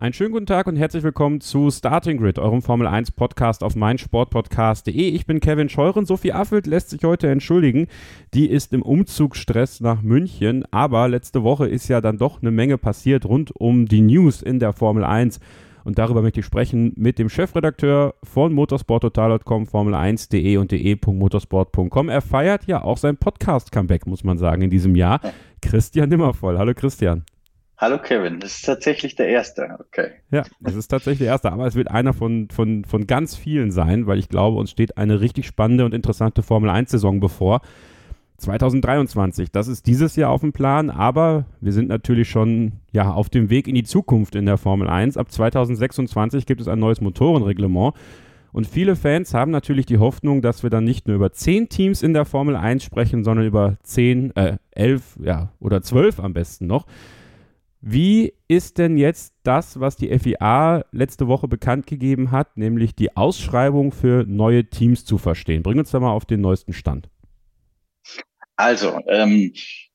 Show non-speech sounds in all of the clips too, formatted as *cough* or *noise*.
Einen schönen guten Tag und herzlich willkommen zu Starting Grid, eurem Formel 1 Podcast auf meinsportpodcast.de. Ich bin Kevin Scheuren. Sophie Affelt lässt sich heute entschuldigen. Die ist im Umzugsstress nach München, aber letzte Woche ist ja dann doch eine Menge passiert rund um die News in der Formel 1. Und darüber möchte ich sprechen mit dem Chefredakteur von motorsporttotal.com, Formel1.de und de.motorsport.com. Er feiert ja auch sein Podcast-Comeback, muss man sagen, in diesem Jahr. Christian Nimmervoll. Hallo Christian. Hallo Kevin, das ist tatsächlich der erste, okay. Ja, das ist tatsächlich der erste, aber es wird einer von, von, von ganz vielen sein, weil ich glaube, uns steht eine richtig spannende und interessante Formel 1-Saison bevor. 2023, das ist dieses Jahr auf dem Plan, aber wir sind natürlich schon ja, auf dem Weg in die Zukunft in der Formel 1. Ab 2026 gibt es ein neues Motorenreglement. Und viele Fans haben natürlich die Hoffnung, dass wir dann nicht nur über zehn Teams in der Formel 1 sprechen, sondern über zehn, äh, elf, ja, oder zwölf am besten noch. Wie ist denn jetzt das, was die FIA letzte Woche bekannt gegeben hat, nämlich die Ausschreibung für neue Teams zu verstehen? Bring uns da mal auf den neuesten Stand. Also, ähm,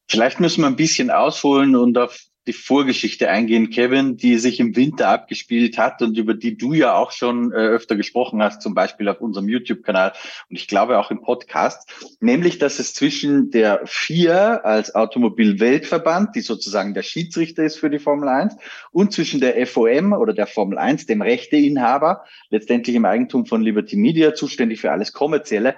vielleicht müssen wir ein bisschen ausholen und auf die Vorgeschichte eingehen, Kevin, die sich im Winter abgespielt hat und über die du ja auch schon äh, öfter gesprochen hast, zum Beispiel auf unserem YouTube-Kanal und ich glaube auch im Podcast, nämlich, dass es zwischen der FIA als Automobilweltverband, die sozusagen der Schiedsrichter ist für die Formel 1, und zwischen der FOM oder der Formel 1, dem Rechteinhaber, letztendlich im Eigentum von Liberty Media, zuständig für alles Kommerzielle,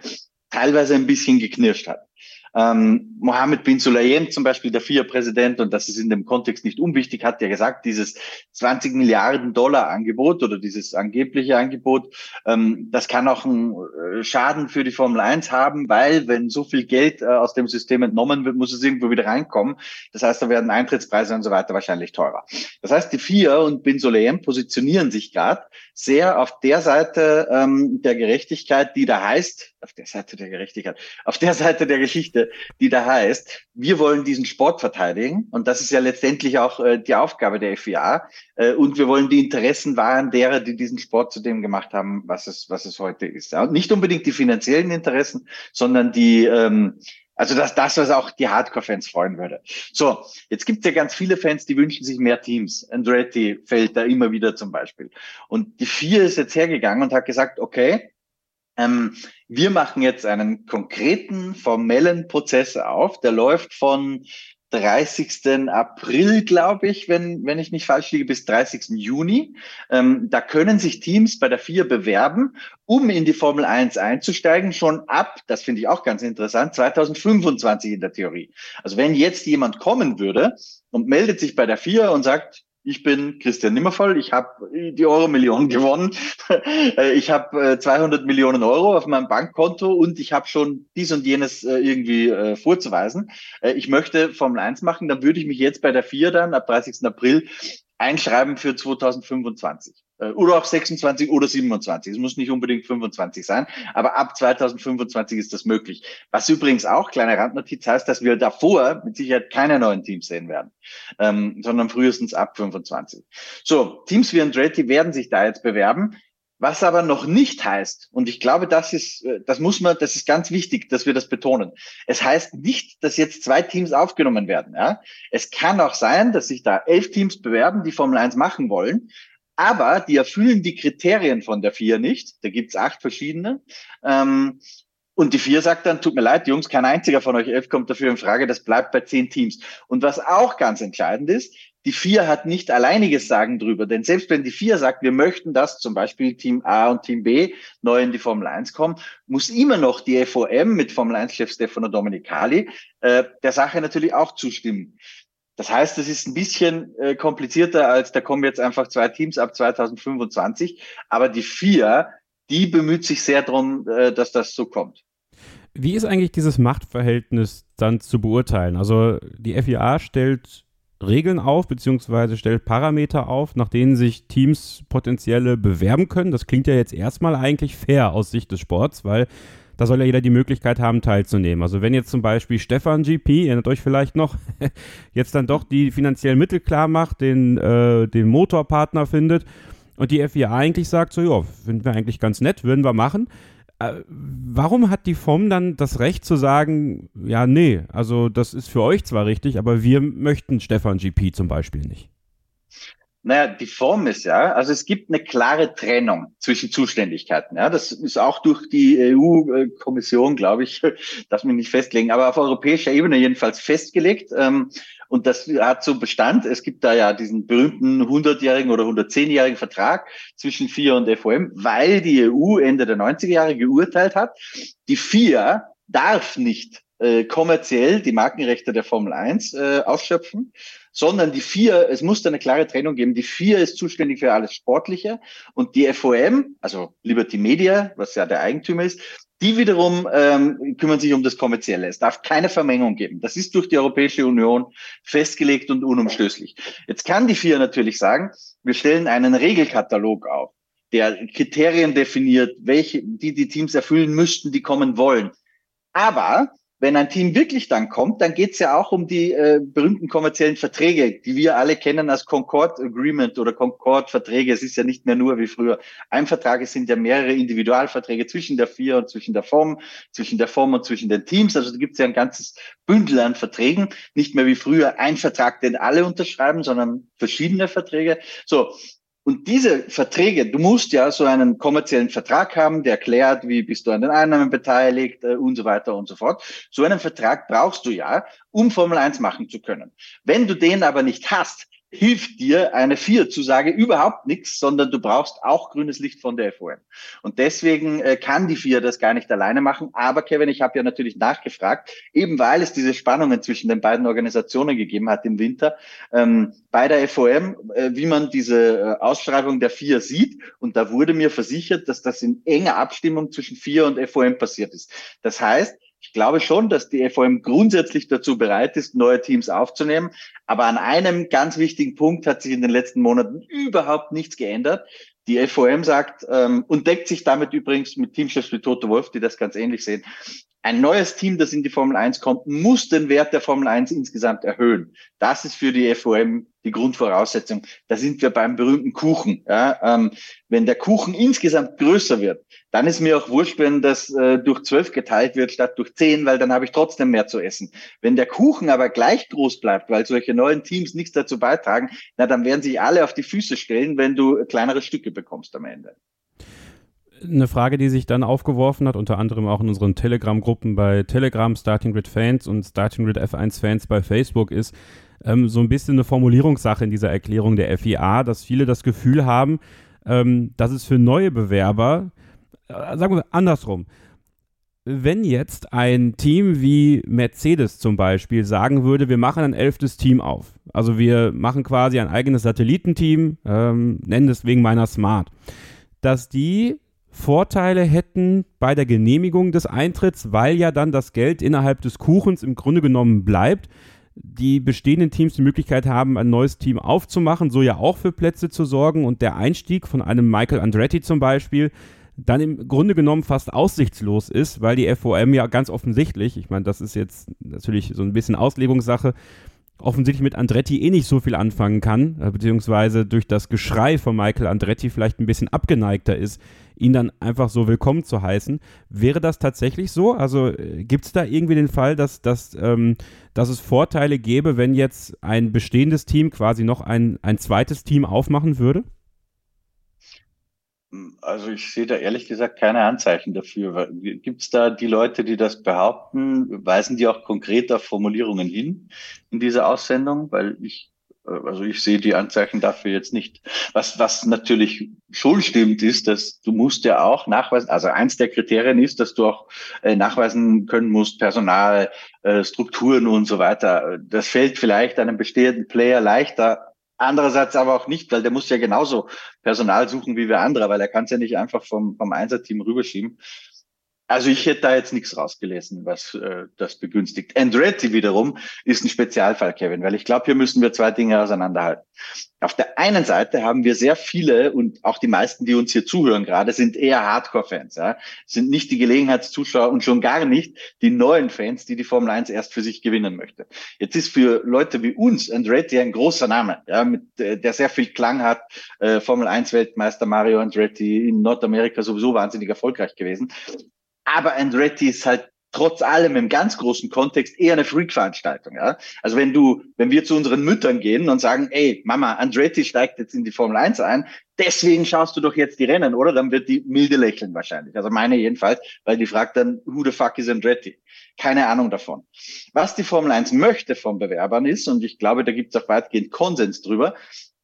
teilweise ein bisschen geknirscht hat. Ähm, Mohammed bin Sulayem zum Beispiel, der FIA-Präsident, und das ist in dem Kontext nicht unwichtig, hat ja gesagt, dieses 20 Milliarden Dollar Angebot oder dieses angebliche Angebot, ähm, das kann auch einen äh, Schaden für die Formel 1 haben, weil wenn so viel Geld äh, aus dem System entnommen wird, muss es irgendwo wieder reinkommen. Das heißt, da werden Eintrittspreise und so weiter wahrscheinlich teurer. Das heißt, die FIA und bin Sulayem positionieren sich gerade sehr auf der Seite ähm, der Gerechtigkeit, die da heißt, auf der Seite der Gerechtigkeit, auf der Seite der Geschichte, die da heißt, wir wollen diesen Sport verteidigen und das ist ja letztendlich auch äh, die Aufgabe der FIA äh, und wir wollen die Interessen wahren derer, die diesen Sport zu dem gemacht haben, was es, was es heute ist. Und nicht unbedingt die finanziellen Interessen, sondern die, ähm, also das, das, was auch die Hardcore-Fans freuen würde. So, jetzt gibt es ja ganz viele Fans, die wünschen sich mehr Teams. Andretti fällt da immer wieder zum Beispiel. Und die vier ist jetzt hergegangen und hat gesagt, okay, ähm, wir machen jetzt einen konkreten, formellen Prozess auf. Der läuft von 30. April, glaube ich, wenn, wenn ich nicht falsch liege, bis 30. Juni. Ähm, da können sich Teams bei der FIA bewerben, um in die Formel 1 einzusteigen, schon ab, das finde ich auch ganz interessant, 2025 in der Theorie. Also wenn jetzt jemand kommen würde und meldet sich bei der FIA und sagt, ich bin Christian Nimmervoll, ich habe die Euro-Million *laughs* gewonnen, äh, ich habe 200 äh, Millionen Euro auf meinem Bankkonto und ich habe schon dies und jenes äh, irgendwie vorzuweisen. Ich möchte Formel 1 machen, dann würde ich mich jetzt bei der FIA dann ab 30. April einschreiben für 2025. Äh, oder auch 26 oder 27. Es muss nicht unbedingt 25 sein, aber ab 2025 ist das möglich. Was übrigens auch, kleine Randnotiz, heißt, dass wir davor mit Sicherheit keine neuen Teams sehen werden, ähm, sondern frühestens ab 25. So, Teams wie Andretti werden sich da jetzt bewerben. Was aber noch nicht heißt, und ich glaube, das ist, äh, das muss man, das ist ganz wichtig, dass wir das betonen. Es heißt nicht, dass jetzt zwei Teams aufgenommen werden. Ja? Es kann auch sein, dass sich da elf Teams bewerben, die Formel 1 machen wollen aber die erfüllen die Kriterien von der vier nicht. Da gibt's acht verschiedene. Ähm, und die vier sagt dann, tut mir leid, Jungs, kein einziger von euch elf kommt dafür in Frage, das bleibt bei zehn Teams. Und was auch ganz entscheidend ist, die vier hat nicht alleiniges Sagen drüber. Denn selbst wenn die vier sagt, wir möchten, dass zum Beispiel Team A und Team B neu in die Formel 1 kommen, muss immer noch die FOM mit Formel 1-Chef Stefano Domenicali äh, der Sache natürlich auch zustimmen. Das heißt, es ist ein bisschen äh, komplizierter als da kommen jetzt einfach zwei Teams ab 2025. Aber die vier, die bemüht sich sehr darum, äh, dass das so kommt. Wie ist eigentlich dieses Machtverhältnis dann zu beurteilen? Also die FIA stellt Regeln auf, beziehungsweise stellt Parameter auf, nach denen sich Teams potenzielle bewerben können. Das klingt ja jetzt erstmal eigentlich fair aus Sicht des Sports, weil da soll ja jeder die Möglichkeit haben, teilzunehmen. Also wenn jetzt zum Beispiel Stefan GP, erinnert euch vielleicht noch, *laughs* jetzt dann doch die finanziellen Mittel klar macht, den, äh, den Motorpartner findet und die FIA eigentlich sagt, so ja, finden wir eigentlich ganz nett, würden wir machen. Äh, warum hat die FOM dann das Recht zu sagen, ja, nee, also das ist für euch zwar richtig, aber wir möchten Stefan GP zum Beispiel nicht? Naja, die Form ist ja, also es gibt eine klare Trennung zwischen Zuständigkeiten. Ja, das ist auch durch die EU-Kommission, glaube ich, *laughs* darf mich nicht festlegen, aber auf europäischer Ebene jedenfalls festgelegt. Ähm, und das hat so Bestand. Es gibt da ja diesen berühmten 100-jährigen oder 110-jährigen Vertrag zwischen FIA und FOM, weil die EU Ende der 90er Jahre geurteilt hat, die FIA darf nicht äh, kommerziell die Markenrechte der Formel 1 äh, ausschöpfen, sondern die vier, es muss da eine klare Trennung geben. Die vier ist zuständig für alles Sportliche und die FOM, also Liberty Media, was ja der Eigentümer ist, die wiederum ähm, kümmern sich um das Kommerzielle. Es darf keine Vermengung geben. Das ist durch die Europäische Union festgelegt und unumstößlich. Jetzt kann die vier natürlich sagen, wir stellen einen Regelkatalog auf, der Kriterien definiert, welche, die die Teams erfüllen müssten, die kommen wollen. Aber wenn ein Team wirklich dann kommt, dann geht es ja auch um die äh, berühmten kommerziellen Verträge, die wir alle kennen als Concord Agreement oder Concord Verträge. Es ist ja nicht mehr nur wie früher ein Vertrag, es sind ja mehrere Individualverträge zwischen der Vier und zwischen der Form, zwischen der Form und zwischen den Teams. Also da gibt es ja ein ganzes Bündel an Verträgen, nicht mehr wie früher ein Vertrag, den alle unterschreiben, sondern verschiedene Verträge. So, und diese Verträge, du musst ja so einen kommerziellen Vertrag haben, der erklärt, wie bist du an den Einnahmen beteiligt äh, und so weiter und so fort. So einen Vertrag brauchst du ja, um Formel 1 machen zu können. Wenn du den aber nicht hast, hilft dir eine Vier-Zusage überhaupt nichts, sondern du brauchst auch grünes Licht von der FOM. Und deswegen äh, kann die Vier das gar nicht alleine machen. Aber Kevin, ich habe ja natürlich nachgefragt, eben weil es diese Spannungen zwischen den beiden Organisationen gegeben hat im Winter, ähm, bei der FOM, äh, wie man diese äh, Ausschreibung der Vier sieht. Und da wurde mir versichert, dass das in enger Abstimmung zwischen Vier und FOM passiert ist. Das heißt, ich glaube schon, dass die FOM grundsätzlich dazu bereit ist, neue Teams aufzunehmen. Aber an einem ganz wichtigen Punkt hat sich in den letzten Monaten überhaupt nichts geändert. Die FOM sagt ähm, und deckt sich damit übrigens mit Teamchefs wie Toto Wolf, die das ganz ähnlich sehen. Ein neues Team, das in die Formel 1 kommt, muss den Wert der Formel 1 insgesamt erhöhen. Das ist für die FOM die Grundvoraussetzung. Da sind wir beim berühmten Kuchen. Ja, ähm, wenn der Kuchen insgesamt größer wird, dann ist mir auch wurscht, wenn das äh, durch zwölf geteilt wird statt durch zehn, weil dann habe ich trotzdem mehr zu essen. Wenn der Kuchen aber gleich groß bleibt, weil solche neuen Teams nichts dazu beitragen, na dann werden sich alle auf die Füße stellen, wenn du kleinere Stücke bekommst am Ende eine Frage, die sich dann aufgeworfen hat, unter anderem auch in unseren Telegram-Gruppen bei Telegram, Starting Grid Fans und Starting Grid F1 Fans bei Facebook, ist ähm, so ein bisschen eine Formulierungssache in dieser Erklärung der FIA, dass viele das Gefühl haben, ähm, dass es für neue Bewerber, äh, sagen wir andersrum, wenn jetzt ein Team wie Mercedes zum Beispiel sagen würde, wir machen ein elftes Team auf, also wir machen quasi ein eigenes Satellitenteam, ähm, nennen es wegen meiner Smart, dass die Vorteile hätten bei der Genehmigung des Eintritts, weil ja dann das Geld innerhalb des Kuchens im Grunde genommen bleibt. Die bestehenden Teams die Möglichkeit haben, ein neues Team aufzumachen, so ja auch für Plätze zu sorgen und der Einstieg von einem Michael Andretti zum Beispiel dann im Grunde genommen fast aussichtslos ist, weil die FOM ja ganz offensichtlich, ich meine, das ist jetzt natürlich so ein bisschen Auslegungssache, offensichtlich mit Andretti eh nicht so viel anfangen kann, äh, beziehungsweise durch das Geschrei von Michael Andretti vielleicht ein bisschen abgeneigter ist, ihn dann einfach so willkommen zu heißen. Wäre das tatsächlich so? Also äh, gibt es da irgendwie den Fall, dass, dass, ähm, dass es Vorteile gäbe, wenn jetzt ein bestehendes Team quasi noch ein, ein zweites Team aufmachen würde? Also ich sehe da ehrlich gesagt keine Anzeichen dafür. Gibt es da die Leute, die das behaupten? Weisen die auch konkret auf Formulierungen hin in dieser Aussendung? Weil ich, also ich sehe die Anzeichen dafür jetzt nicht. Was, was natürlich schon stimmt, ist, dass du musst ja auch nachweisen, also eins der Kriterien ist, dass du auch äh, nachweisen können musst, Personal, äh, Strukturen und so weiter. Das fällt vielleicht einem bestehenden Player leichter Andererseits aber auch nicht, weil der muss ja genauso Personal suchen wie wir andere, weil er kann es ja nicht einfach vom, vom Einsatzteam rüberschieben. Also ich hätte da jetzt nichts rausgelesen, was äh, das begünstigt. Andretti wiederum ist ein Spezialfall, Kevin, weil ich glaube, hier müssen wir zwei Dinge auseinanderhalten. Auf der einen Seite haben wir sehr viele und auch die meisten, die uns hier zuhören gerade, sind eher Hardcore-Fans, ja? sind nicht die Gelegenheitszuschauer und schon gar nicht die neuen Fans, die die Formel 1 erst für sich gewinnen möchte. Jetzt ist für Leute wie uns Andretti ein großer Name, ja, mit, äh, der sehr viel Klang hat. Äh, Formel 1 Weltmeister Mario Andretti in Nordamerika sowieso wahnsinnig erfolgreich gewesen. Aber Andretti ist halt trotz allem im ganz großen Kontext eher eine Freak-Veranstaltung. Ja? Also wenn du, wenn wir zu unseren Müttern gehen und sagen, ey, Mama, Andretti steigt jetzt in die Formel 1 ein, deswegen schaust du doch jetzt die Rennen, oder? Dann wird die milde lächeln wahrscheinlich. Also meine jedenfalls, weil die fragt dann, who the fuck is Andretti? Keine Ahnung davon. Was die Formel 1 möchte von Bewerbern ist, und ich glaube, da gibt es auch weitgehend Konsens drüber,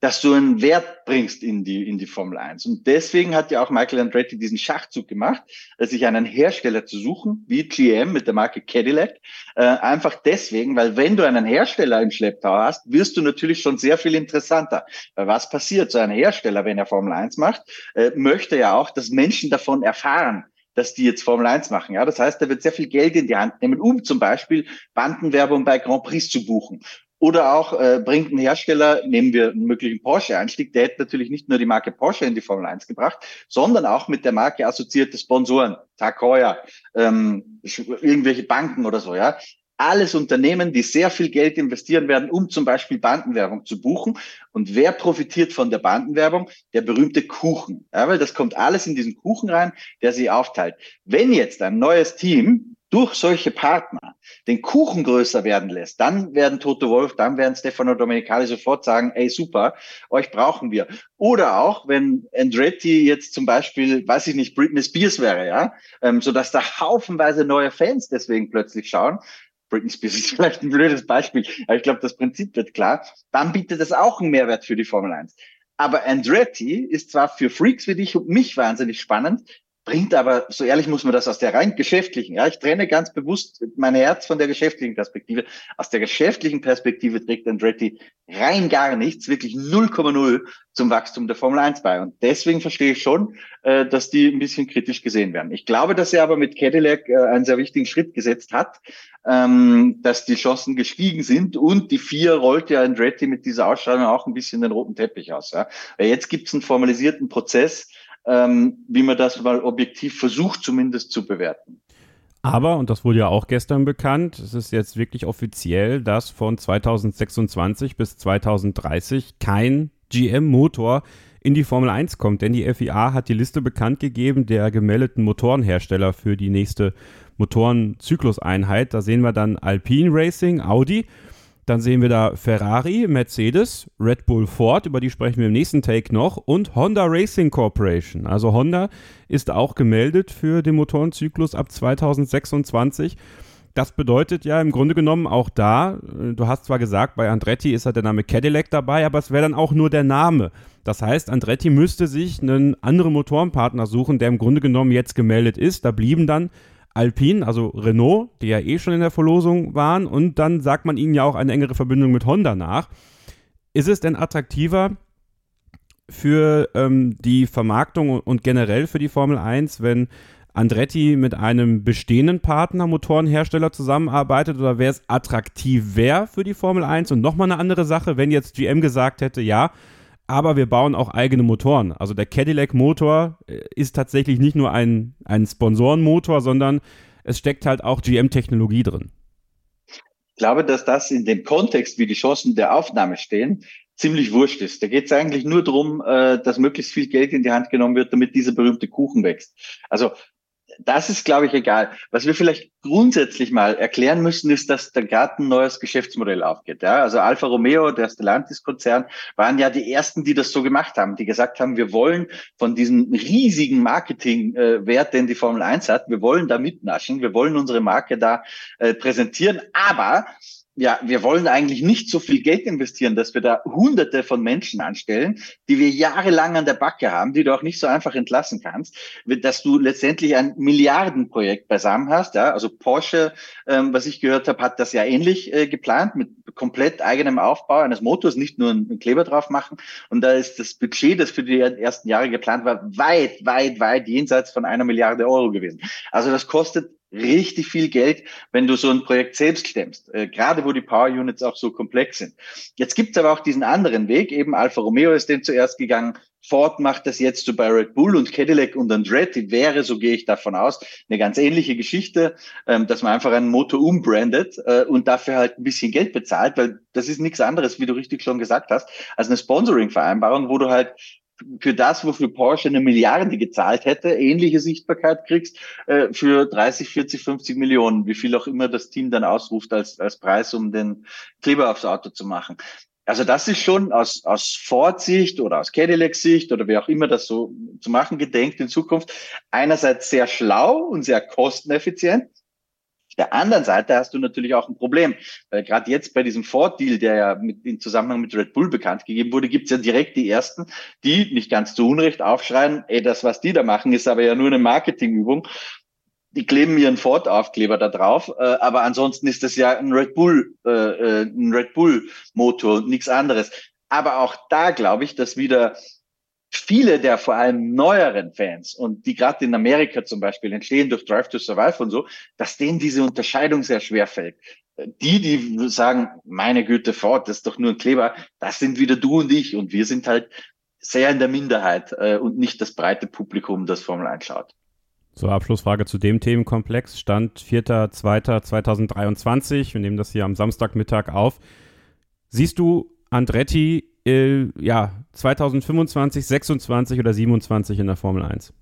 dass du einen Wert bringst in die, in die Formel 1. Und deswegen hat ja auch Michael Andretti diesen Schachzug gemacht, sich einen Hersteller zu suchen, wie GM mit der Marke Cadillac. Äh, einfach deswegen, weil wenn du einen Hersteller im Schlepptau hast, wirst du natürlich schon sehr viel interessanter. Weil was passiert? So ein Hersteller, wenn er Formel 1 macht, äh, möchte ja auch, dass Menschen davon erfahren dass die jetzt Formel 1 machen. Ja, das heißt, er wird sehr viel Geld in die Hand nehmen, um zum Beispiel Bandenwerbung bei Grand Prix zu buchen oder auch äh, bringt ein Hersteller, nehmen wir einen möglichen Porsche-Einstieg, der hätte natürlich nicht nur die Marke Porsche in die Formel 1 gebracht, sondern auch mit der Marke assoziierte Sponsoren, Tag Heuer, ähm, irgendwelche Banken oder so, ja. Alles Unternehmen, die sehr viel Geld investieren werden, um zum Beispiel Bandenwerbung zu buchen. Und wer profitiert von der Bandenwerbung? Der berühmte Kuchen. Ja, weil das kommt alles in diesen Kuchen rein, der sie aufteilt. Wenn jetzt ein neues Team durch solche Partner den Kuchen größer werden lässt, dann werden Toto Wolf, dann werden Stefano Domenicali sofort sagen, ey super, euch brauchen wir. Oder auch, wenn Andretti jetzt zum Beispiel, weiß ich nicht, Britney Spears wäre, ja, ähm, so dass da haufenweise neue Fans deswegen plötzlich schauen. Britney Spears *laughs* ist vielleicht ein blödes Beispiel, aber ich glaube, das Prinzip wird klar. Dann bietet das auch einen Mehrwert für die Formel 1. Aber Andretti ist zwar für Freaks wie dich und mich wahnsinnig spannend, bringt aber, so ehrlich muss man das aus der rein geschäftlichen, ja, ich trenne ganz bewusst mein Herz von der geschäftlichen Perspektive. Aus der geschäftlichen Perspektive trägt Andretti rein gar nichts, wirklich 0,0 zum Wachstum der Formel 1 bei. Und deswegen verstehe ich schon, äh, dass die ein bisschen kritisch gesehen werden. Ich glaube, dass er aber mit Cadillac äh, einen sehr wichtigen Schritt gesetzt hat, ähm, dass die Chancen gestiegen sind und die vier rollt ja Andretti mit dieser Ausstrahlung auch ein bisschen den roten Teppich aus. Ja. Weil jetzt gibt es einen formalisierten Prozess, ähm, wie man das mal objektiv versucht zumindest zu bewerten. Aber, und das wurde ja auch gestern bekannt, es ist jetzt wirklich offiziell, dass von 2026 bis 2030 kein GM-Motor in die Formel 1 kommt, denn die FIA hat die Liste bekannt gegeben der gemeldeten Motorenhersteller für die nächste Motorenzykluseinheit. Da sehen wir dann Alpine Racing, Audi dann sehen wir da Ferrari, Mercedes, Red Bull Ford, über die sprechen wir im nächsten Take noch, und Honda Racing Corporation. Also Honda ist auch gemeldet für den Motorenzyklus ab 2026. Das bedeutet ja im Grunde genommen auch da, äh, du hast zwar gesagt, bei Andretti ist ja der Name Cadillac dabei, aber es wäre dann auch nur der Name. Das heißt, Andretti müsste sich einen anderen Motorenpartner suchen, der im Grunde genommen jetzt gemeldet ist. Da blieben dann Alpine, also Renault, die ja eh schon in der Verlosung waren, und dann sagt man ihnen ja auch eine engere Verbindung mit Honda nach. Ist es denn attraktiver für ähm, die Vermarktung und generell für die Formel 1, wenn Andretti mit einem bestehenden Partner, Motorenhersteller zusammenarbeitet oder wäre es attraktiver für die Formel 1? Und nochmal eine andere Sache, wenn jetzt GM gesagt hätte, ja, aber wir bauen auch eigene Motoren. Also der Cadillac-Motor äh, ist tatsächlich nicht nur ein, ein Sponsorenmotor, sondern es steckt halt auch GM-Technologie drin. Ich glaube, dass das in dem Kontext, wie die Chancen der Aufnahme stehen, ziemlich wurscht ist. Da geht es eigentlich nur darum, äh, dass möglichst viel Geld in die Hand genommen wird, damit dieser berühmte Kuchen wächst. Also das ist, glaube ich, egal. Was wir vielleicht grundsätzlich mal erklären müssen, ist, dass da gerade ein neues Geschäftsmodell aufgeht. Ja? Also Alfa Romeo, der Stellantis-Konzern, waren ja die ersten, die das so gemacht haben, die gesagt haben, wir wollen von diesem riesigen Marketingwert, den die Formel 1 hat, wir wollen da mitnaschen, wir wollen unsere Marke da äh, präsentieren, aber ja, wir wollen eigentlich nicht so viel Geld investieren, dass wir da hunderte von Menschen anstellen, die wir jahrelang an der Backe haben, die du auch nicht so einfach entlassen kannst, dass du letztendlich ein Milliardenprojekt beisammen hast. Ja? Also Porsche, ähm, was ich gehört habe, hat das ja ähnlich äh, geplant mit komplett eigenem Aufbau eines Motors, nicht nur einen Kleber drauf machen. Und da ist das Budget, das für die ersten Jahre geplant war, weit, weit, weit jenseits von einer Milliarde Euro gewesen. Also das kostet richtig viel Geld, wenn du so ein Projekt selbst stemmst, äh, gerade wo die Power Units auch so komplex sind. Jetzt gibt es aber auch diesen anderen Weg, eben Alfa Romeo ist den zuerst gegangen, Ford macht das jetzt so bei Red Bull und Cadillac und Andretti wäre, so gehe ich davon aus, eine ganz ähnliche Geschichte, ähm, dass man einfach einen Motor umbrandet äh, und dafür halt ein bisschen Geld bezahlt, weil das ist nichts anderes, wie du richtig schon gesagt hast, als eine Sponsoring-Vereinbarung, wo du halt für das, wofür Porsche eine Milliarde gezahlt hätte, ähnliche Sichtbarkeit kriegst äh, für 30, 40, 50 Millionen, wie viel auch immer das Team dann ausruft als, als Preis, um den Kleber aufs Auto zu machen. Also das ist schon aus, aus Ford-Sicht oder aus Cadillac-Sicht oder wer auch immer das so zu machen gedenkt in Zukunft, einerseits sehr schlau und sehr kosteneffizient, der anderen Seite hast du natürlich auch ein Problem, weil gerade jetzt bei diesem Ford-Deal, der ja mit, in Zusammenhang mit Red Bull bekannt gegeben wurde, gibt es ja direkt die ersten, die nicht ganz zu Unrecht aufschreien, ey, das, was die da machen, ist aber ja nur eine Marketingübung. Die kleben ihren Ford-Aufkleber da drauf, äh, aber ansonsten ist das ja ein Red Bull, äh, äh ein Red Bull-Motor, nichts anderes. Aber auch da glaube ich, dass wieder viele der vor allem neueren Fans und die gerade in Amerika zum Beispiel entstehen durch Drive to Survive und so, dass denen diese Unterscheidung sehr schwer fällt. Die, die sagen, meine Güte, Ford, das ist doch nur ein Kleber, das sind wieder du und ich und wir sind halt sehr in der Minderheit äh, und nicht das breite Publikum, das Formel 1 schaut. So, Abschlussfrage zu dem Themenkomplex. Stand 4.2.2023. Wir nehmen das hier am Samstagmittag auf. Siehst du Andretti äh, ja, 2025, 26 oder 27 in der Formel 1?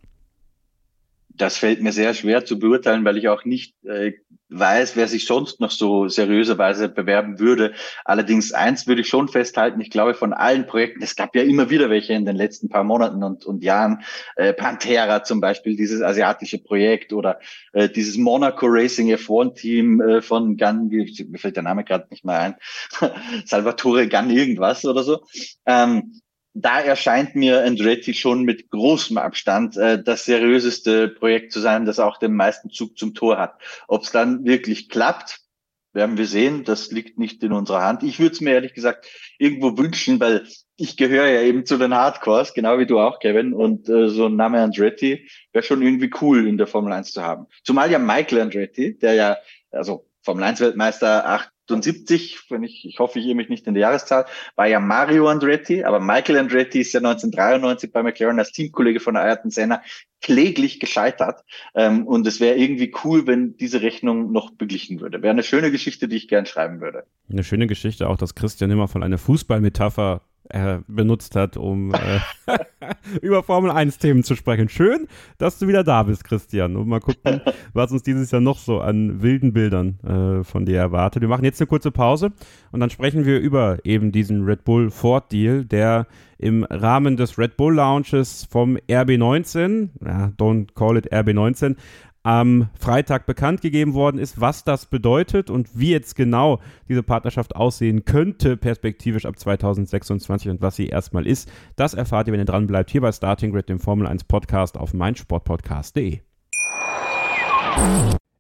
Das fällt mir sehr schwer zu beurteilen, weil ich auch nicht äh, weiß, wer sich sonst noch so seriöserweise bewerben würde. Allerdings eins würde ich schon festhalten, ich glaube von allen Projekten, es gab ja immer wieder welche in den letzten paar Monaten und, und Jahren, äh, Pantera zum Beispiel, dieses asiatische Projekt oder äh, dieses Monaco Racing F1-Team äh, von Gan, mir fällt der Name gerade nicht mehr ein, *laughs* Salvatore Gan irgendwas oder so. Ähm, da erscheint mir Andretti schon mit großem Abstand äh, das seriöseste Projekt zu sein, das auch den meisten Zug zum Tor hat. Ob es dann wirklich klappt, werden wir sehen. Das liegt nicht in unserer Hand. Ich würde es mir ehrlich gesagt irgendwo wünschen, weil ich gehöre ja eben zu den Hardcores, genau wie du auch, Kevin. Und äh, so ein Name Andretti wäre schon irgendwie cool in der Formel 1 zu haben. Zumal ja Michael Andretti, der ja, also Formel 1 Weltmeister acht 78, wenn ich, ich hoffe, ich irre mich nicht in die Jahreszahl, war ja Mario Andretti, aber Michael Andretti ist ja 1993 bei McLaren als Teamkollege von Ayrton Senna kläglich gescheitert. Ähm, und es wäre irgendwie cool, wenn diese Rechnung noch beglichen würde. Wäre eine schöne Geschichte, die ich gern schreiben würde. Eine schöne Geschichte auch, dass Christian immer von einer Fußballmetapher äh, benutzt hat, um äh, *laughs* über Formel 1 Themen zu sprechen. Schön, dass du wieder da bist, Christian. Und mal gucken, *laughs* was uns dieses Jahr noch so an wilden Bildern äh, von dir erwartet. Wir machen jetzt eine kurze Pause und dann sprechen wir über eben diesen Red Bull Ford Deal, der im Rahmen des Red Bull Launches vom RB19, ja, don't call it RB19, am Freitag bekannt gegeben worden ist, was das bedeutet und wie jetzt genau diese Partnerschaft aussehen könnte, perspektivisch ab 2026 und was sie erstmal ist. Das erfahrt ihr, wenn ihr dran bleibt, hier bei Starting Grid, dem Formel 1 Podcast auf meinsportpodcast.de.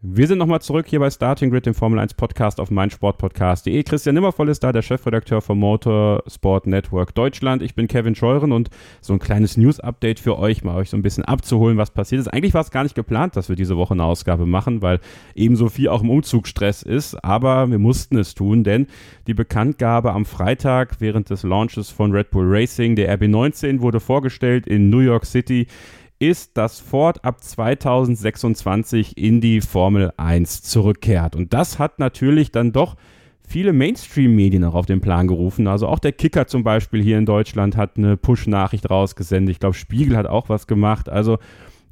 Wir sind nochmal zurück hier bei Starting Grid, dem Formel 1 Podcast auf meinsportpodcast.de. Christian Nimmervoll ist da, der Chefredakteur vom Motorsport Network Deutschland. Ich bin Kevin Scheuren und so ein kleines News-Update für euch, mal euch so ein bisschen abzuholen, was passiert ist. Eigentlich war es gar nicht geplant, dass wir diese Woche eine Ausgabe machen, weil ebenso viel auch im Umzugsstress ist, aber wir mussten es tun, denn die Bekanntgabe am Freitag während des Launches von Red Bull Racing, der RB19, wurde vorgestellt in New York City ist, dass Ford ab 2026 in die Formel 1 zurückkehrt. Und das hat natürlich dann doch viele Mainstream-Medien auch auf den Plan gerufen. Also auch der Kicker zum Beispiel hier in Deutschland hat eine Push-Nachricht rausgesendet. Ich glaube, Spiegel hat auch was gemacht. Also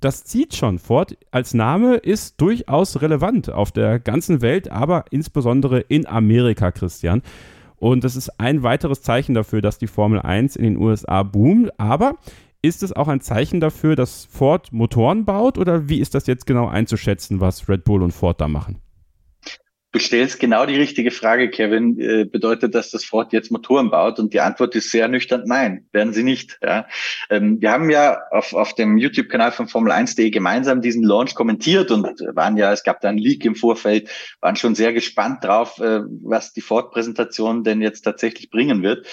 das zieht schon fort. Als Name ist durchaus relevant auf der ganzen Welt, aber insbesondere in Amerika, Christian. Und das ist ein weiteres Zeichen dafür, dass die Formel 1 in den USA boomt. Aber ist es auch ein Zeichen dafür, dass Ford Motoren baut oder wie ist das jetzt genau einzuschätzen, was Red Bull und Ford da machen? Du stellst genau die richtige Frage, Kevin. Äh, bedeutet das, dass Ford jetzt Motoren baut? Und die Antwort ist sehr nüchtern, nein, werden sie nicht. Ja. Ähm, wir haben ja auf, auf dem YouTube-Kanal von Formel1.de gemeinsam diesen Launch kommentiert und waren ja, es gab da einen Leak im Vorfeld, waren schon sehr gespannt drauf, äh, was die Ford-Präsentation denn jetzt tatsächlich bringen wird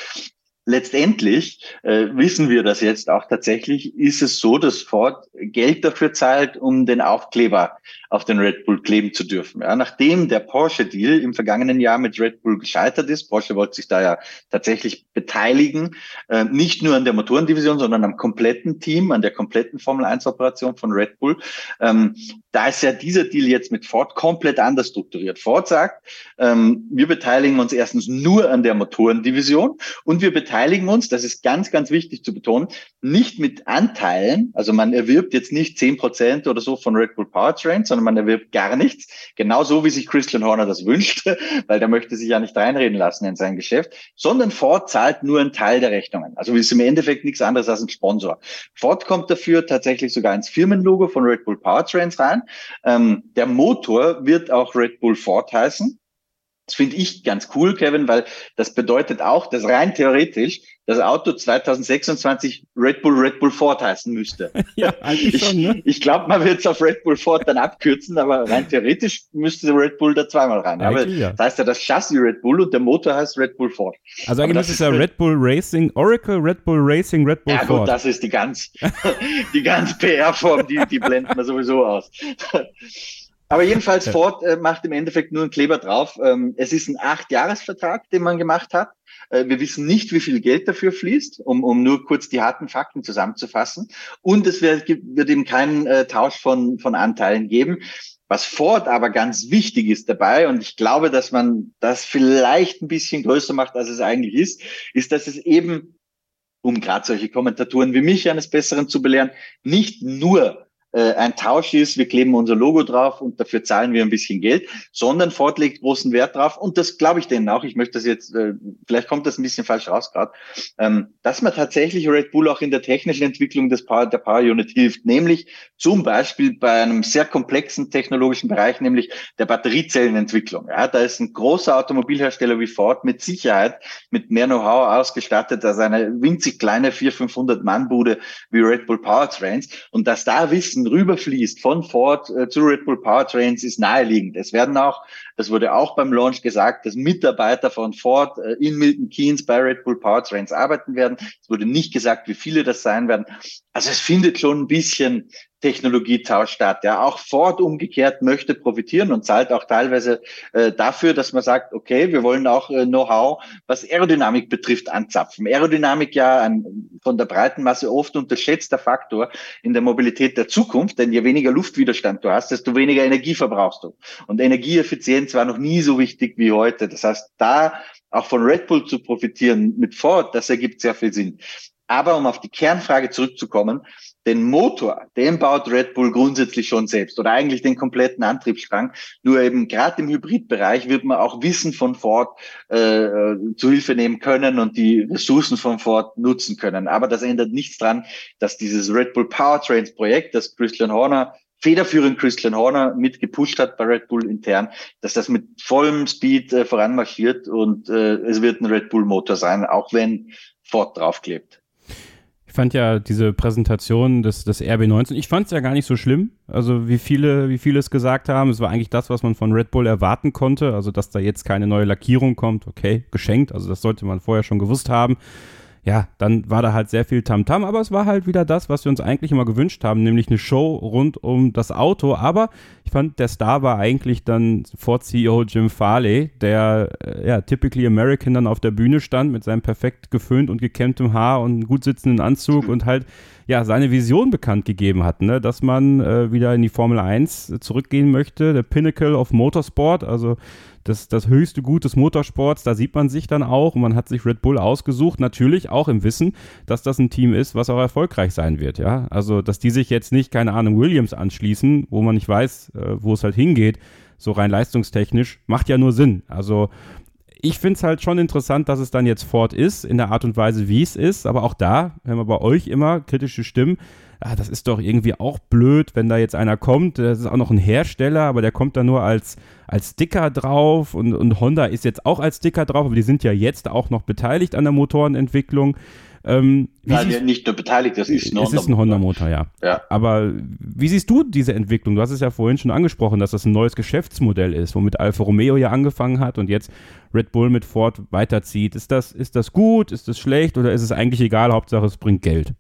letztendlich äh, wissen wir das jetzt auch tatsächlich, ist es so, dass Ford Geld dafür zahlt, um den Aufkleber auf den Red Bull kleben zu dürfen. Ja, nachdem der Porsche-Deal im vergangenen Jahr mit Red Bull gescheitert ist, Porsche wollte sich da ja tatsächlich beteiligen, äh, nicht nur an der Motorendivision, sondern am kompletten Team, an der kompletten Formel-1-Operation von Red Bull. Ähm, da ist ja dieser Deal jetzt mit Ford komplett anders strukturiert. Ford sagt, ähm, wir beteiligen uns erstens nur an der Motorendivision und wir beteiligen uns, das ist ganz, ganz wichtig zu betonen, nicht mit Anteilen. Also man erwirbt jetzt nicht zehn Prozent oder so von Red Bull Powertrain, sondern man erwirbt gar nichts. Genauso wie sich Christian Horner das *laughs* wünscht, weil der möchte sich ja nicht reinreden lassen in sein Geschäft, sondern Ford zahlt nur einen Teil der Rechnungen. Also ist im Endeffekt nichts anderes als ein Sponsor. Ford kommt dafür tatsächlich sogar ins Firmenlogo von Red Bull Powertrains rein. Ähm, der Motor wird auch Red Bull Ford heißen. Das finde ich ganz cool, Kevin, weil das bedeutet auch, dass rein theoretisch das Auto 2026 Red Bull Red Bull Ford heißen müsste. *laughs* ja, eigentlich ich, schon, ne? Ich glaube, man wird es auf Red Bull Ford dann abkürzen, aber rein theoretisch müsste Red Bull da zweimal rein. Aber ja. das heißt ja das Chassis Red Bull und der Motor heißt Red Bull Ford. Also eigentlich ist es ja Red Bull Racing Oracle, Red Bull Racing, Red Bull ja, Ford. Ja gut, das ist die ganz, *laughs* die ganz PR-Form, die, die blenden wir sowieso aus. *laughs* Aber jedenfalls, Ford äh, macht im Endeffekt nur einen Kleber drauf. Ähm, es ist ein Acht-Jahres-Vertrag, den man gemacht hat. Äh, wir wissen nicht, wie viel Geld dafür fließt, um, um nur kurz die harten Fakten zusammenzufassen. Und es wird, wird eben keinen äh, Tausch von, von Anteilen geben. Was Ford aber ganz wichtig ist dabei, und ich glaube, dass man das vielleicht ein bisschen größer macht, als es eigentlich ist, ist, dass es eben, um gerade solche Kommentatoren wie mich eines Besseren zu belehren, nicht nur äh, ein Tausch ist, wir kleben unser Logo drauf und dafür zahlen wir ein bisschen Geld, sondern Ford legt großen Wert drauf und das glaube ich denen auch. Ich möchte das jetzt, äh, vielleicht kommt das ein bisschen falsch raus gerade, ähm, dass man tatsächlich Red Bull auch in der technischen Entwicklung des Power, der Power Unit hilft, nämlich zum Beispiel bei einem sehr komplexen technologischen Bereich, nämlich der Batteriezellenentwicklung. Ja, da ist ein großer Automobilhersteller wie Ford mit Sicherheit mit mehr Know-how ausgestattet als eine winzig kleine 400, 500 Mann Bude wie Red Bull Powertrains und dass da Wissen Rüberfließt von Ford äh, zu Red Bull Powertrains ist naheliegend. Es werden auch, das wurde auch beim Launch gesagt, dass Mitarbeiter von Ford äh, in Milton Keynes bei Red Bull Powertrains arbeiten werden. Es wurde nicht gesagt, wie viele das sein werden. Also es findet schon ein bisschen Technologietausch statt. Ja, auch Ford umgekehrt möchte profitieren und zahlt auch teilweise äh, dafür, dass man sagt, okay, wir wollen auch äh, Know-how, was Aerodynamik betrifft, anzapfen. Aerodynamik ja ein von der breiten Masse oft unterschätzter Faktor in der Mobilität der Zukunft, denn je weniger Luftwiderstand du hast, desto weniger Energie verbrauchst du. Und Energieeffizienz war noch nie so wichtig wie heute. Das heißt, da auch von Red Bull zu profitieren mit Ford, das ergibt sehr viel Sinn. Aber um auf die Kernfrage zurückzukommen, den Motor, den baut Red Bull grundsätzlich schon selbst oder eigentlich den kompletten Antriebsstrang. Nur eben gerade im Hybridbereich wird man auch Wissen von Ford äh, zu Hilfe nehmen können und die Ressourcen von Ford nutzen können. Aber das ändert nichts dran, dass dieses Red Bull Powertrains Projekt, das Christian Horner federführend Christian Horner mit gepusht hat bei Red Bull intern, dass das mit vollem Speed äh, voranmarschiert und äh, es wird ein Red Bull Motor sein, auch wenn Ford draufklebt. Ich fand ja diese Präsentation des, des RB19, ich fand es ja gar nicht so schlimm. Also wie viele, wie viele es gesagt haben, es war eigentlich das, was man von Red Bull erwarten konnte. Also dass da jetzt keine neue Lackierung kommt, okay, geschenkt. Also das sollte man vorher schon gewusst haben ja, dann war da halt sehr viel Tamtam, -Tam, aber es war halt wieder das, was wir uns eigentlich immer gewünscht haben, nämlich eine Show rund um das Auto. Aber ich fand, der Star war eigentlich dann Ford CEO Jim Farley, der äh, ja typically American dann auf der Bühne stand mit seinem perfekt geföhnt und gekämmtem Haar und gut sitzenden Anzug und halt ja seine Vision bekannt gegeben hat, ne? dass man äh, wieder in die Formel 1 zurückgehen möchte, der Pinnacle of Motorsport, also das, das höchste Gut des Motorsports. Da sieht man sich dann auch und man hat sich Red Bull ausgesucht. Natürlich auch im Wissen, dass das ein Team ist, was auch erfolgreich sein wird. Ja, also dass die sich jetzt nicht, keine Ahnung, Williams anschließen, wo man nicht weiß, äh, wo es halt hingeht, so rein leistungstechnisch, macht ja nur Sinn. Also ich finde es halt schon interessant, dass es dann jetzt Ford ist, in der Art und Weise, wie es ist. Aber auch da hören wir bei euch immer kritische Stimmen. Ah, das ist doch irgendwie auch blöd, wenn da jetzt einer kommt. Das ist auch noch ein Hersteller, aber der kommt da nur als, als Sticker drauf. Und, und Honda ist jetzt auch als Sticker drauf, aber die sind ja jetzt auch noch beteiligt an der Motorenentwicklung. Ähm, Nein, siehst, nicht nur beteiligt, das ist ein Honda-Motor. Es ist ein Honda-Motor, ja. ja. Aber wie siehst du diese Entwicklung? Du hast es ja vorhin schon angesprochen, dass das ein neues Geschäftsmodell ist, womit Alfa Romeo ja angefangen hat und jetzt Red Bull mit Ford weiterzieht. Ist das, ist das gut? Ist das schlecht? Oder ist es eigentlich egal? Hauptsache, es bringt Geld.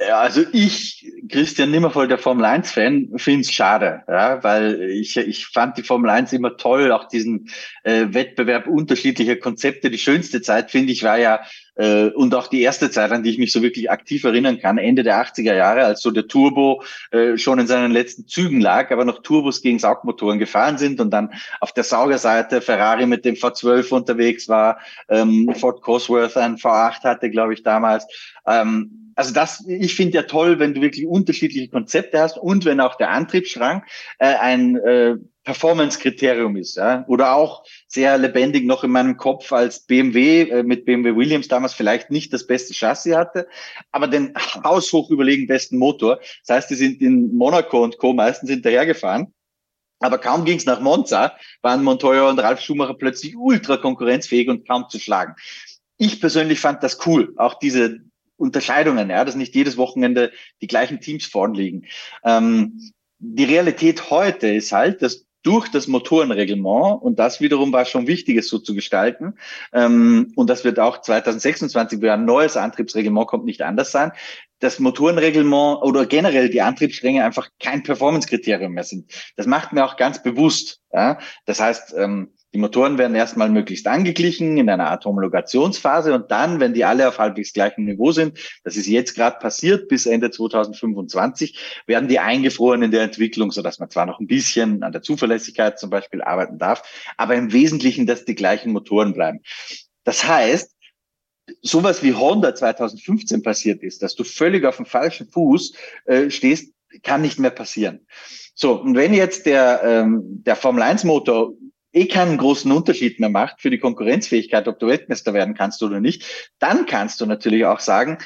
Ja, also ich, Christian Nimmervoll, der Formel 1-Fan, finde es schade, ja, weil ich, ich fand die Formel 1 immer toll, auch diesen äh, Wettbewerb unterschiedlicher Konzepte. Die schönste Zeit, finde ich, war ja, äh, und auch die erste Zeit, an die ich mich so wirklich aktiv erinnern kann, Ende der 80er Jahre, als so der Turbo äh, schon in seinen letzten Zügen lag, aber noch Turbos gegen Saugmotoren gefahren sind und dann auf der Saugerseite Ferrari mit dem V12 unterwegs war, ähm, Ford Cosworth ein V8 hatte, glaube ich, damals. Ähm, also das, ich finde ja toll, wenn du wirklich unterschiedliche Konzepte hast und wenn auch der Antriebsstrang äh, ein äh, Performance-Kriterium ist, ja, oder auch sehr lebendig noch in meinem Kopf als BMW äh, mit BMW Williams damals vielleicht nicht das beste Chassis hatte, aber den haushoch überlegen besten Motor. Das heißt, die sind in Monaco und Co. meistens hinterhergefahren. Aber kaum ging es nach Monza, waren Montoya und Ralf Schumacher plötzlich ultra konkurrenzfähig und kaum zu schlagen. Ich persönlich fand das cool, auch diese Unterscheidungen, ja, dass nicht jedes Wochenende die gleichen Teams vorn liegen. Ähm, die Realität heute ist halt, dass durch das Motorenreglement, und das wiederum war schon wichtig, es so zu gestalten, ähm, und das wird auch 2026, wenn ein neues Antriebsreglement kommt, nicht anders sein, das Motorenreglement oder generell die Antriebsstränge einfach kein Performance-Kriterium mehr sind. Das macht mir auch ganz bewusst. Ja? Das heißt, ähm, die Motoren werden erstmal möglichst angeglichen in einer Art Homologationsphase und dann, wenn die alle auf halbwegs gleichem Niveau sind, das ist jetzt gerade passiert bis Ende 2025, werden die eingefroren in der Entwicklung, so dass man zwar noch ein bisschen an der Zuverlässigkeit zum Beispiel arbeiten darf, aber im Wesentlichen, dass die gleichen Motoren bleiben. Das heißt, sowas wie Honda 2015 passiert ist, dass du völlig auf dem falschen Fuß äh, stehst, kann nicht mehr passieren. So, und wenn jetzt der, ähm, der Formel 1 Motor eh keinen großen Unterschied mehr macht für die Konkurrenzfähigkeit, ob du Weltmeister werden kannst oder nicht, dann kannst du natürlich auch sagen,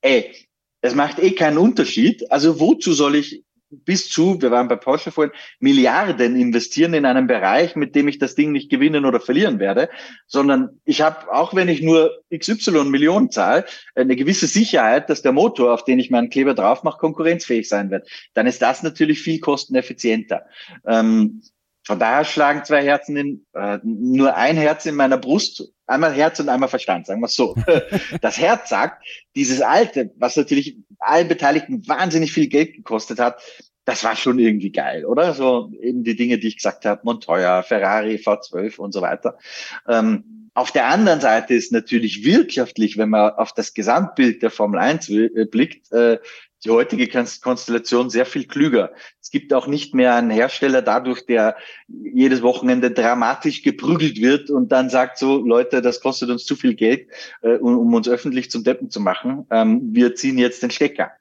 ey, es macht eh keinen Unterschied. Also wozu soll ich bis zu, wir waren bei Porsche vorhin, Milliarden investieren in einen Bereich, mit dem ich das Ding nicht gewinnen oder verlieren werde, sondern ich habe, auch wenn ich nur XY Millionen zahle, eine gewisse Sicherheit, dass der Motor, auf den ich meinen Kleber drauf mache, konkurrenzfähig sein wird. Dann ist das natürlich viel kosteneffizienter. Ähm, von daher schlagen zwei Herzen in, äh, nur ein Herz in meiner Brust, einmal Herz und einmal Verstand, sagen wir so. *laughs* Das Herz sagt, dieses alte, was natürlich allen Beteiligten wahnsinnig viel Geld gekostet hat, das war schon irgendwie geil, oder? So eben die Dinge, die ich gesagt habe, Montoya, Ferrari, V12 und so weiter. Ähm, auf der anderen Seite ist natürlich wirtschaftlich, wenn man auf das Gesamtbild der Formel 1 äh, blickt, äh, die heutige Konstellation sehr viel klüger. Es gibt auch nicht mehr einen Hersteller dadurch, der jedes Wochenende dramatisch geprügelt wird und dann sagt so, Leute, das kostet uns zu viel Geld, äh, um, um, uns öffentlich zum Deppen zu machen. Ähm, wir ziehen jetzt den Stecker.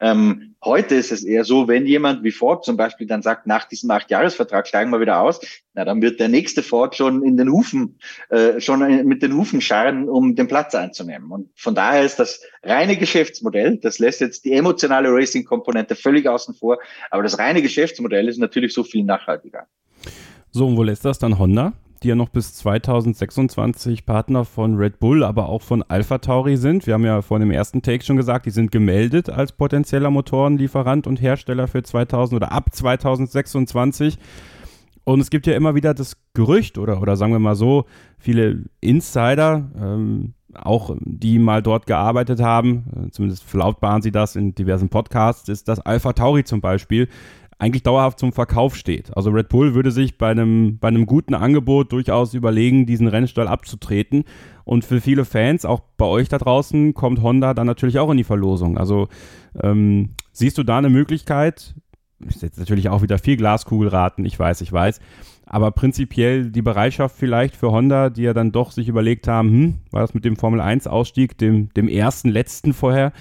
Ähm, heute ist es eher so, wenn jemand wie Ford zum Beispiel dann sagt, nach diesem Acht-Jahres-Vertrag steigen wir wieder aus, na, dann wird der nächste Ford schon in den Hufen, äh, schon mit den Hufen scharren, um den Platz einzunehmen. Und von daher ist das reine Geschäftsmodell, das lässt jetzt die emotionale Racing-Komponente völlig außen vor, aber das reine Geschäftsmodell ist natürlich so viel nachhaltiger. So, und wo lässt das dann Honda? die ja noch bis 2026 Partner von Red Bull, aber auch von Alpha Tauri sind. Wir haben ja vor dem ersten Take schon gesagt, die sind gemeldet als potenzieller Motorenlieferant und Hersteller für 2000 oder ab 2026. Und es gibt ja immer wieder das Gerücht oder, oder sagen wir mal so, viele Insider, ähm, auch die mal dort gearbeitet haben, äh, zumindest verlautbaren sie das in diversen Podcasts, ist, dass Alpha Tauri zum Beispiel eigentlich dauerhaft zum Verkauf steht. Also Red Bull würde sich bei einem, bei einem guten Angebot durchaus überlegen, diesen Rennstall abzutreten. Und für viele Fans, auch bei euch da draußen, kommt Honda dann natürlich auch in die Verlosung. Also ähm, siehst du da eine Möglichkeit, ist jetzt natürlich auch wieder viel Glaskugelraten, ich weiß, ich weiß, Aber prinzipiell die Bereitschaft vielleicht für Honda, die ja dann doch sich überlegt haben, hm, war das mit dem Formel 1 Ausstieg, dem, dem ersten, letzten vorher,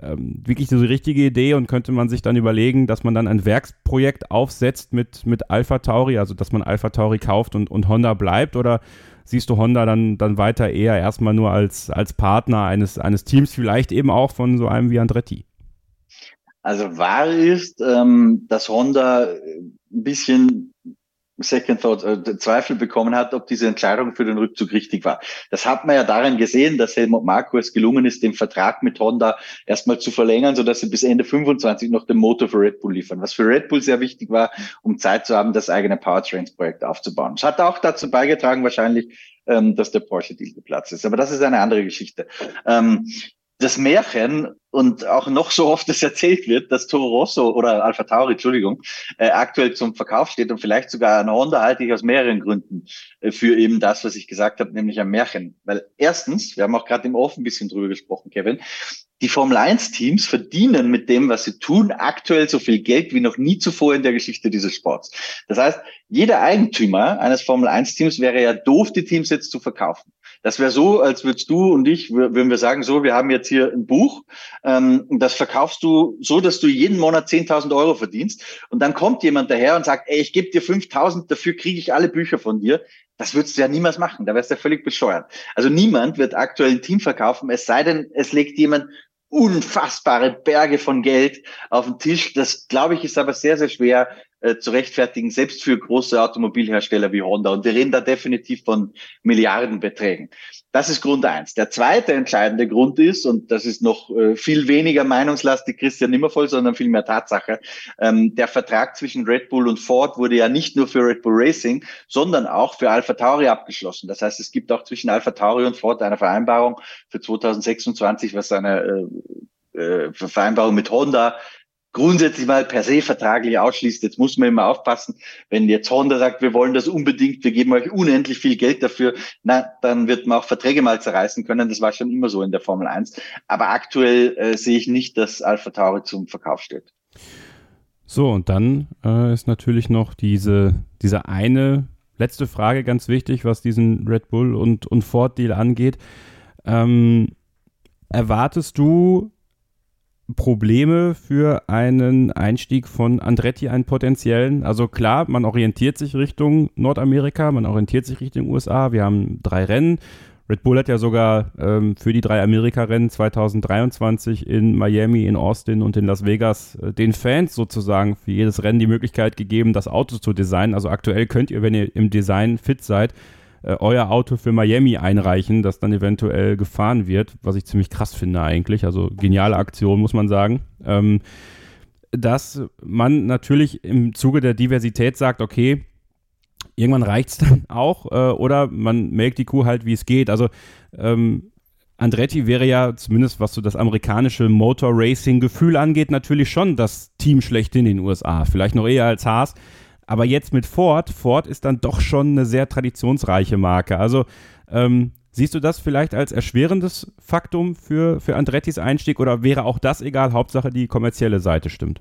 ähm, wirklich so die richtige Idee und könnte man sich dann überlegen, dass man dann ein Werksprojekt aufsetzt mit, mit Alpha Tauri, also dass man Alpha Tauri kauft und, und Honda bleibt oder siehst du Honda dann, dann weiter eher erstmal nur als, als Partner eines, eines Teams, vielleicht eben auch von so einem wie Andretti? Also wahr ist, ähm, dass Honda ein bisschen Second Thought äh, Zweifel bekommen hat, ob diese Entscheidung für den Rückzug richtig war. Das hat man ja darin gesehen, dass Helmut Marko es gelungen ist, den Vertrag mit Honda erstmal zu verlängern, sodass sie bis Ende 25 noch den Motor für Red Bull liefern. Was für Red Bull sehr wichtig war, um Zeit zu haben, das eigene Powertrains-Projekt aufzubauen. Es hat auch dazu beigetragen, wahrscheinlich, ähm, dass der Porsche-Deal geplatzt ist. Aber das ist eine andere Geschichte. Ähm, das Märchen und auch noch so oft es erzählt wird, dass Toro Rosso oder Alpha Tauri, Entschuldigung, äh, aktuell zum Verkauf steht und vielleicht sogar eine Honda halte ich aus mehreren Gründen äh, für eben das, was ich gesagt habe, nämlich ein Märchen. Weil erstens, wir haben auch gerade im Off ein bisschen drüber gesprochen, Kevin, die Formel 1 Teams verdienen mit dem, was sie tun, aktuell so viel Geld wie noch nie zuvor in der Geschichte dieses Sports. Das heißt, jeder Eigentümer eines Formel 1 Teams wäre ja doof, die Teams jetzt zu verkaufen. Das wäre so, als würdest du und ich, würden wir sagen, so, wir haben jetzt hier ein Buch, ähm, das verkaufst du so, dass du jeden Monat 10.000 Euro verdienst und dann kommt jemand daher und sagt, ey, ich gebe dir 5.000, dafür kriege ich alle Bücher von dir. Das würdest du ja niemals machen, da wärst du ja völlig bescheuert. Also niemand wird aktuell ein Team verkaufen, es sei denn, es legt jemand unfassbare Berge von Geld auf den Tisch. Das, glaube ich, ist aber sehr, sehr schwer äh, zu rechtfertigen, selbst für große Automobilhersteller wie Honda. Und wir reden da definitiv von Milliardenbeträgen. Das ist Grund eins. Der zweite entscheidende Grund ist, und das ist noch äh, viel weniger meinungslastig Christian Nimmervoll, sondern viel mehr Tatsache, ähm, der Vertrag zwischen Red Bull und Ford wurde ja nicht nur für Red Bull Racing, sondern auch für Alpha Tauri abgeschlossen. Das heißt, es gibt auch zwischen Alpha Tauri und Ford eine Vereinbarung für 2026, was eine äh, Vereinbarung mit Honda grundsätzlich mal per se vertraglich ausschließt. Jetzt muss man immer aufpassen, wenn jetzt Honda sagt, wir wollen das unbedingt, wir geben euch unendlich viel Geld dafür, na, dann wird man auch Verträge mal zerreißen können. Das war schon immer so in der Formel 1. Aber aktuell äh, sehe ich nicht, dass Alpha Tauri zum Verkauf steht. So, und dann äh, ist natürlich noch diese, diese eine letzte Frage ganz wichtig, was diesen Red Bull und, und Ford-Deal angeht. Ähm, erwartest du Probleme für einen Einstieg von Andretti, einen potenziellen? Also klar, man orientiert sich Richtung Nordamerika, man orientiert sich Richtung USA. Wir haben drei Rennen. Red Bull hat ja sogar ähm, für die drei Amerika-Rennen 2023 in Miami, in Austin und in Las Vegas äh, den Fans sozusagen für jedes Rennen die Möglichkeit gegeben, das Auto zu designen. Also aktuell könnt ihr, wenn ihr im Design fit seid, äh, euer Auto für Miami einreichen, das dann eventuell gefahren wird, was ich ziemlich krass finde eigentlich. Also geniale Aktion, muss man sagen. Ähm, dass man natürlich im Zuge der Diversität sagt, okay, irgendwann reicht es dann *laughs* auch äh, oder man melkt die Kuh halt, wie es geht. Also ähm, Andretti wäre ja zumindest, was so das amerikanische Motor Racing Gefühl angeht, natürlich schon das Team schlechthin in den USA. Vielleicht noch eher als Haas. Aber jetzt mit Ford, Ford ist dann doch schon eine sehr traditionsreiche Marke. Also ähm, siehst du das vielleicht als erschwerendes Faktum für, für Andrettis Einstieg oder wäre auch das egal? Hauptsache die kommerzielle Seite stimmt.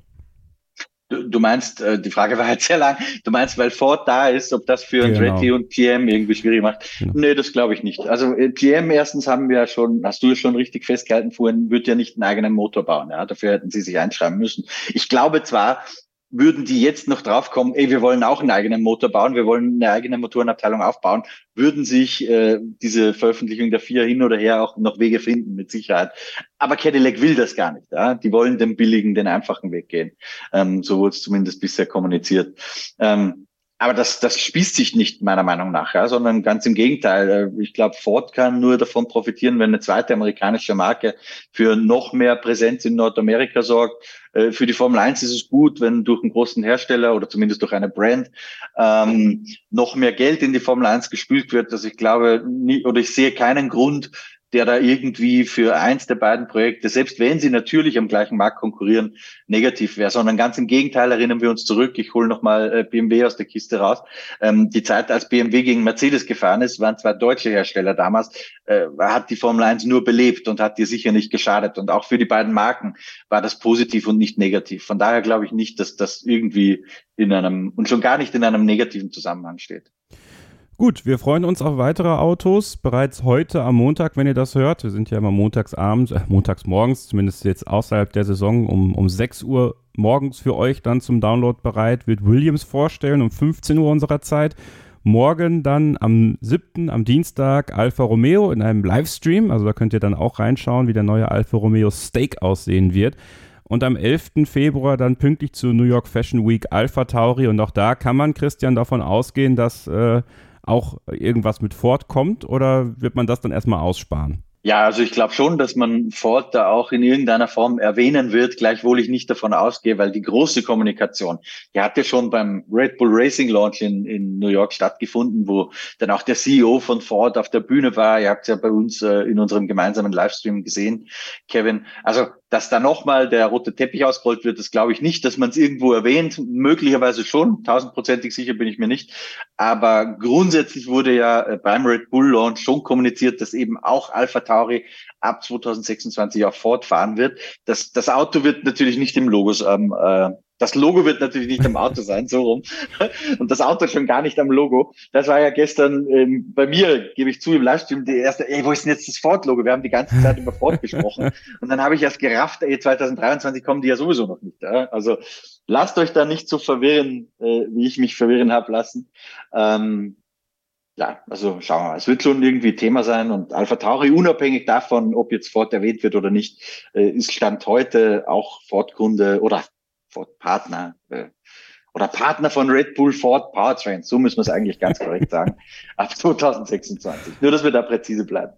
Du, du meinst, äh, die Frage war halt *laughs* sehr lang, du meinst, weil Ford da ist, ob das für genau. Andretti und PM irgendwie schwierig macht? Genau. Nee, das glaube ich nicht. Also äh, PM erstens haben wir ja schon, hast du es schon richtig festgehalten vorhin, wird ja nicht einen eigenen Motor bauen. Ja? Dafür hätten sie sich einschreiben müssen. Ich glaube zwar, würden die jetzt noch draufkommen, ey, wir wollen auch einen eigenen Motor bauen, wir wollen eine eigene Motorenabteilung aufbauen, würden sich äh, diese Veröffentlichung der vier hin oder her auch noch Wege finden, mit Sicherheit. Aber Cadillac will das gar nicht. Ja? Die wollen den billigen, den einfachen Weg gehen. Ähm, so wurde es zumindest bisher kommuniziert. Ähm, aber das, das spießt sich nicht meiner Meinung nach, ja, sondern ganz im Gegenteil. Äh, ich glaube, Ford kann nur davon profitieren, wenn eine zweite amerikanische Marke für noch mehr Präsenz in Nordamerika sorgt. Äh, für die Formel 1 ist es gut, wenn durch einen großen Hersteller oder zumindest durch eine Brand ähm, noch mehr Geld in die Formel 1 gespült wird. dass also ich glaube, nie, oder ich sehe keinen Grund, der da irgendwie für eins der beiden Projekte, selbst wenn sie natürlich am gleichen Markt konkurrieren, negativ wäre, sondern ganz im Gegenteil erinnern wir uns zurück. Ich hole nochmal äh, BMW aus der Kiste raus. Ähm, die Zeit, als BMW gegen Mercedes gefahren ist, waren zwei deutsche Hersteller damals, äh, hat die Formel 1 nur belebt und hat dir sicher nicht geschadet. Und auch für die beiden Marken war das positiv und nicht negativ. Von daher glaube ich nicht, dass das irgendwie in einem und schon gar nicht in einem negativen Zusammenhang steht. Gut, wir freuen uns auf weitere Autos. Bereits heute am Montag, wenn ihr das hört, wir sind ja immer montagsabends, äh, montags morgens, zumindest jetzt außerhalb der Saison, um, um 6 Uhr morgens für euch dann zum Download bereit, wird Williams vorstellen um 15 Uhr unserer Zeit. Morgen dann am 7., am Dienstag, Alfa Romeo in einem Livestream. Also da könnt ihr dann auch reinschauen, wie der neue Alfa Romeo Steak aussehen wird. Und am 11. Februar dann pünktlich zur New York Fashion Week Alpha Tauri. Und auch da kann man, Christian, davon ausgehen, dass äh, auch irgendwas mit Ford kommt oder wird man das dann erstmal aussparen? Ja, also ich glaube schon, dass man Ford da auch in irgendeiner Form erwähnen wird, gleichwohl ich nicht davon ausgehe, weil die große Kommunikation, die hat ja schon beim Red Bull Racing Launch in, in New York stattgefunden, wo dann auch der CEO von Ford auf der Bühne war. Ihr habt es ja bei uns äh, in unserem gemeinsamen Livestream gesehen, Kevin. Also dass da nochmal der rote Teppich ausgerollt wird, das glaube ich nicht, dass man es irgendwo erwähnt, möglicherweise schon, tausendprozentig sicher bin ich mir nicht. Aber grundsätzlich wurde ja äh, beim Red Bull Launch schon kommuniziert, dass eben auch Alpha Tauri ab 2026 auch fortfahren wird. Das, das Auto wird natürlich nicht im Logos ähm, äh, das Logo wird natürlich nicht am Auto sein, so rum. Und das Auto schon gar nicht am Logo. Das war ja gestern ähm, bei mir, gebe ich zu, im Livestream die erste, ey, wo ist denn jetzt das Ford-Logo? Wir haben die ganze Zeit über Ford gesprochen. *laughs* Und dann habe ich erst gerafft, ey, 2023 kommen die ja sowieso noch nicht. Ja? Also lasst euch da nicht so verwirren, äh, wie ich mich verwirren habe lassen. Ähm, ja, also schauen wir mal. Es wird schon irgendwie Thema sein und Alpha Tauri, unabhängig davon, ob jetzt Ford erwähnt wird oder nicht, äh, ist Stand heute auch Ford-Kunde oder Ford Partner äh, oder Partner von Red Bull Ford Powertrain. So müssen wir es eigentlich ganz korrekt *laughs* sagen. Ab 2026. Nur, dass wir da präzise bleiben.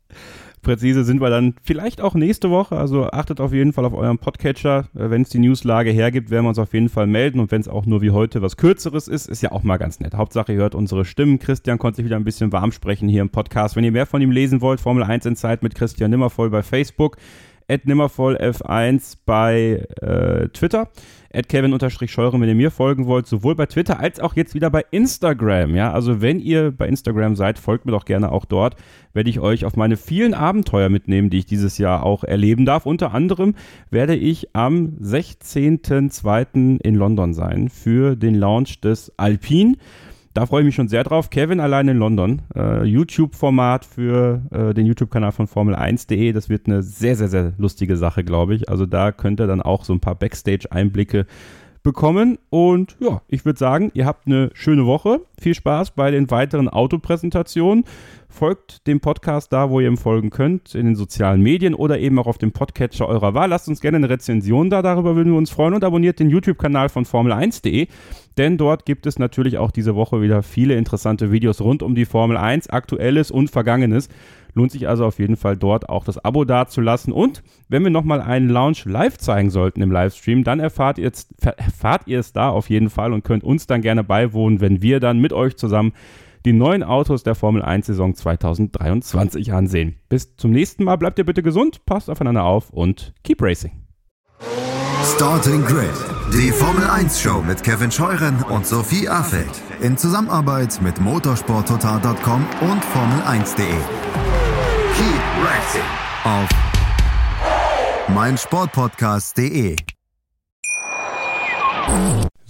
Präzise sind wir dann vielleicht auch nächste Woche. Also achtet auf jeden Fall auf euren Podcatcher. Äh, wenn es die Newslage hergibt, werden wir uns auf jeden Fall melden. Und wenn es auch nur wie heute was Kürzeres ist, ist ja auch mal ganz nett. Hauptsache, ihr hört unsere Stimmen. Christian konnte sich wieder ein bisschen warm sprechen hier im Podcast. Wenn ihr mehr von ihm lesen wollt, Formel 1 in Zeit mit Christian Nimmervoll bei Facebook nimmervollf1 bei äh, Twitter, at Kevin-Scheuren, wenn ihr mir folgen wollt, sowohl bei Twitter als auch jetzt wieder bei Instagram. Ja, also wenn ihr bei Instagram seid, folgt mir doch gerne auch dort. Werde ich euch auf meine vielen Abenteuer mitnehmen, die ich dieses Jahr auch erleben darf. Unter anderem werde ich am 16.02. in London sein für den Launch des Alpine. Da freue ich mich schon sehr drauf. Kevin allein in London. Äh, YouTube-Format für äh, den YouTube-Kanal von Formel1.de. Das wird eine sehr, sehr, sehr lustige Sache, glaube ich. Also da könnt ihr dann auch so ein paar Backstage-Einblicke bekommen. Und ja, ich würde sagen, ihr habt eine schöne Woche. Viel Spaß bei den weiteren Autopräsentationen. Folgt dem Podcast da, wo ihr ihm folgen könnt, in den sozialen Medien oder eben auch auf dem Podcatcher eurer Wahl. Lasst uns gerne eine Rezension da, darüber würden wir uns freuen und abonniert den YouTube-Kanal von Formel1.de, denn dort gibt es natürlich auch diese Woche wieder viele interessante Videos rund um die Formel 1, aktuelles und vergangenes. Lohnt sich also auf jeden Fall dort auch das Abo dazulassen. Und wenn wir nochmal einen Launch live zeigen sollten im Livestream, dann erfahrt ihr, es, erfahrt ihr es da auf jeden Fall und könnt uns dann gerne beiwohnen, wenn wir dann mit euch zusammen die neuen Autos der Formel 1 Saison 2023 ansehen. Bis zum nächsten Mal, bleibt ihr bitte gesund, passt aufeinander auf und keep racing. Starting Grid, die Formel 1 Show mit Kevin Scheuren und Sophie Affeld in Zusammenarbeit mit motorsporttotal.com und Formel1.de. Keep racing auf meinsportpodcast.de.